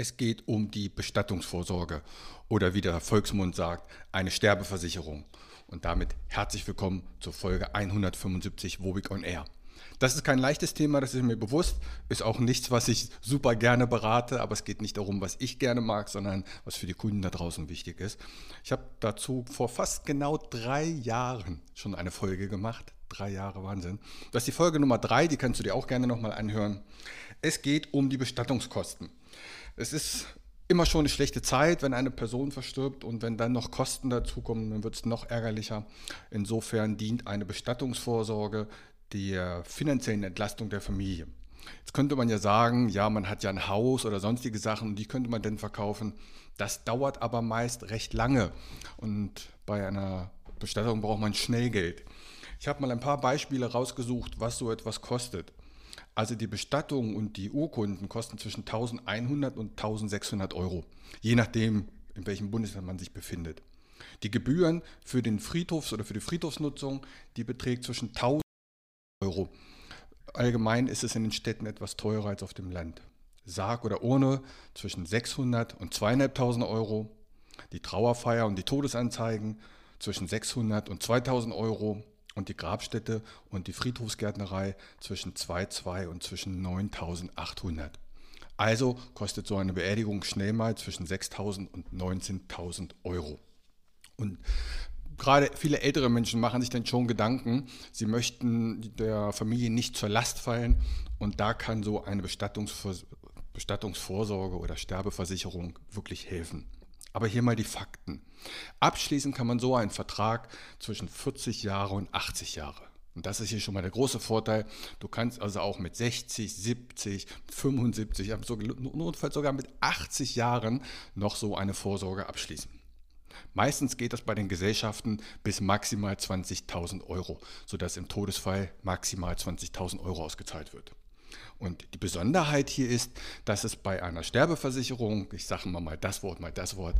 Es geht um die Bestattungsvorsorge oder wie der Volksmund sagt, eine Sterbeversicherung. Und damit herzlich willkommen zur Folge 175 Wobig on Air. Das ist kein leichtes Thema, das ist mir bewusst, ist auch nichts, was ich super gerne berate, aber es geht nicht darum, was ich gerne mag, sondern was für die Kunden da draußen wichtig ist. Ich habe dazu vor fast genau drei Jahren schon eine Folge gemacht. Drei Jahre Wahnsinn. Das ist die Folge Nummer drei, die kannst du dir auch gerne nochmal anhören. Es geht um die Bestattungskosten. Es ist immer schon eine schlechte Zeit, wenn eine Person verstirbt und wenn dann noch Kosten dazukommen, dann wird es noch ärgerlicher. Insofern dient eine Bestattungsvorsorge der finanziellen Entlastung der Familie. Jetzt könnte man ja sagen, ja, man hat ja ein Haus oder sonstige Sachen, die könnte man dann verkaufen. Das dauert aber meist recht lange und bei einer Bestattung braucht man schnell Geld. Ich habe mal ein paar Beispiele rausgesucht, was so etwas kostet. Also die Bestattung und die Urkunden kosten zwischen 1100 und 1600 Euro, je nachdem, in welchem Bundesland man sich befindet. Die Gebühren für den Friedhofs- oder für die Friedhofsnutzung, die beträgt zwischen 1000 Euro. Allgemein ist es in den Städten etwas teurer als auf dem Land. Sarg oder Urne zwischen 600 und 2500 Euro. Die Trauerfeier und die Todesanzeigen zwischen 600 und 2000 Euro und die Grabstätte und die Friedhofsgärtnerei zwischen 2,2 und zwischen 9.800. Also kostet so eine Beerdigung schnell mal zwischen 6.000 und 19.000 Euro. Und gerade viele ältere Menschen machen sich dann schon Gedanken, sie möchten der Familie nicht zur Last fallen und da kann so eine Bestattungsvorsorge oder Sterbeversicherung wirklich helfen. Aber hier mal die Fakten. Abschließen kann man so einen Vertrag zwischen 40 Jahre und 80 Jahre. Und das ist hier schon mal der große Vorteil. Du kannst also auch mit 60, 70, 75, notfalls sogar mit 80 Jahren noch so eine Vorsorge abschließen. Meistens geht das bei den Gesellschaften bis maximal 20.000 Euro, sodass im Todesfall maximal 20.000 Euro ausgezahlt wird. Und die Besonderheit hier ist, dass es bei einer Sterbeversicherung, ich sage mal das Wort, mal das Wort,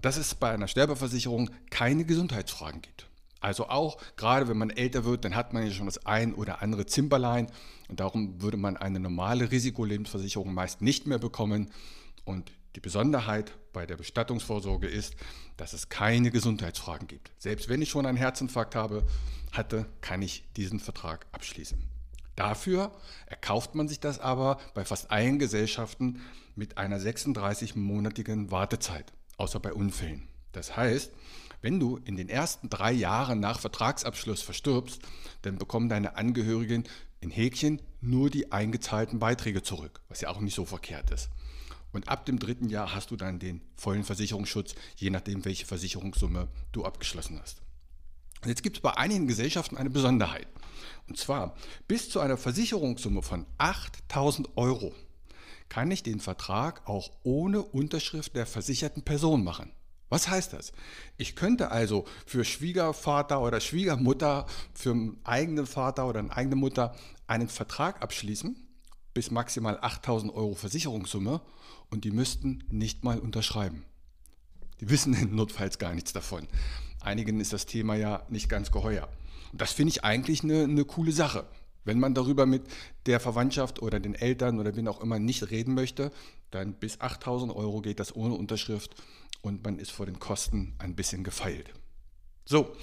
dass es bei einer Sterbeversicherung keine Gesundheitsfragen gibt. Also auch gerade wenn man älter wird, dann hat man ja schon das ein oder andere Zimperlein und darum würde man eine normale Risikolebensversicherung meist nicht mehr bekommen. Und die Besonderheit bei der Bestattungsvorsorge ist, dass es keine Gesundheitsfragen gibt. Selbst wenn ich schon einen Herzinfarkt habe, hatte, kann ich diesen Vertrag abschließen. Dafür erkauft man sich das aber bei fast allen Gesellschaften mit einer 36-monatigen Wartezeit, außer bei Unfällen. Das heißt, wenn du in den ersten drei Jahren nach Vertragsabschluss verstirbst, dann bekommen deine Angehörigen in Häkchen nur die eingezahlten Beiträge zurück, was ja auch nicht so verkehrt ist. Und ab dem dritten Jahr hast du dann den vollen Versicherungsschutz, je nachdem, welche Versicherungssumme du abgeschlossen hast. Und jetzt gibt es bei einigen Gesellschaften eine Besonderheit. Und zwar bis zu einer Versicherungssumme von 8000 Euro kann ich den Vertrag auch ohne Unterschrift der versicherten Person machen. Was heißt das? Ich könnte also für Schwiegervater oder Schwiegermutter, für einen eigenen Vater oder eine eigene Mutter einen Vertrag abschließen bis maximal 8000 Euro Versicherungssumme und die müssten nicht mal unterschreiben. Die wissen notfalls gar nichts davon. Einigen ist das Thema ja nicht ganz geheuer. Das finde ich eigentlich eine, eine coole Sache. Wenn man darüber mit der Verwandtschaft oder den Eltern oder wen auch immer nicht reden möchte, dann bis 8000 Euro geht das ohne Unterschrift und man ist vor den Kosten ein bisschen gefeilt. So,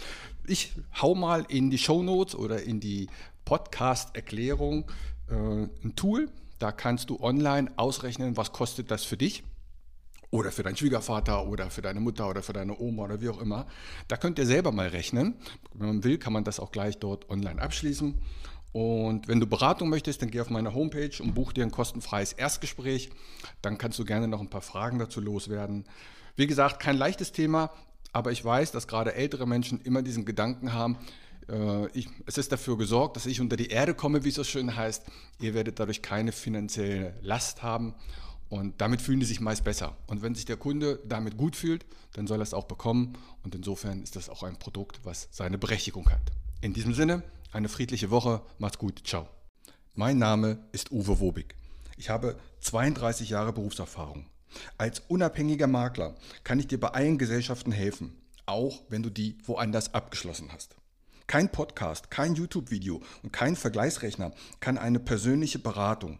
ich hau mal in die Show Notes oder in die Podcast-Erklärung äh, ein Tool. Da kannst du online ausrechnen, was kostet das für dich oder für deinen Schwiegervater oder für deine Mutter oder für deine Oma oder wie auch immer. Da könnt ihr selber mal rechnen. Wenn man will, kann man das auch gleich dort online abschließen. Und wenn du Beratung möchtest, dann geh auf meine Homepage und buch dir ein kostenfreies Erstgespräch. Dann kannst du gerne noch ein paar Fragen dazu loswerden. Wie gesagt, kein leichtes Thema, aber ich weiß, dass gerade ältere Menschen immer diesen Gedanken haben, äh, ich, es ist dafür gesorgt, dass ich unter die Erde komme, wie es so schön heißt. Ihr werdet dadurch keine finanzielle Last haben Und damit fühlen die sich meist besser. Und wenn sich der Kunde damit gut fühlt, dann soll er es auch bekommen. Und insofern ist das auch ein Produkt, was seine Berechtigung hat. In diesem Sinne, eine friedliche Woche. Macht's gut. Ciao. Mein Name ist Uwe Wobig. Ich habe 32 Jahre Berufserfahrung. Als unabhängiger Makler kann ich dir bei allen Gesellschaften helfen, auch wenn du die woanders abgeschlossen hast. Kein Podcast, kein YouTube-Video und kein Vergleichsrechner kann eine persönliche Beratung,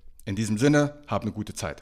In diesem Sinne, hab eine gute Zeit.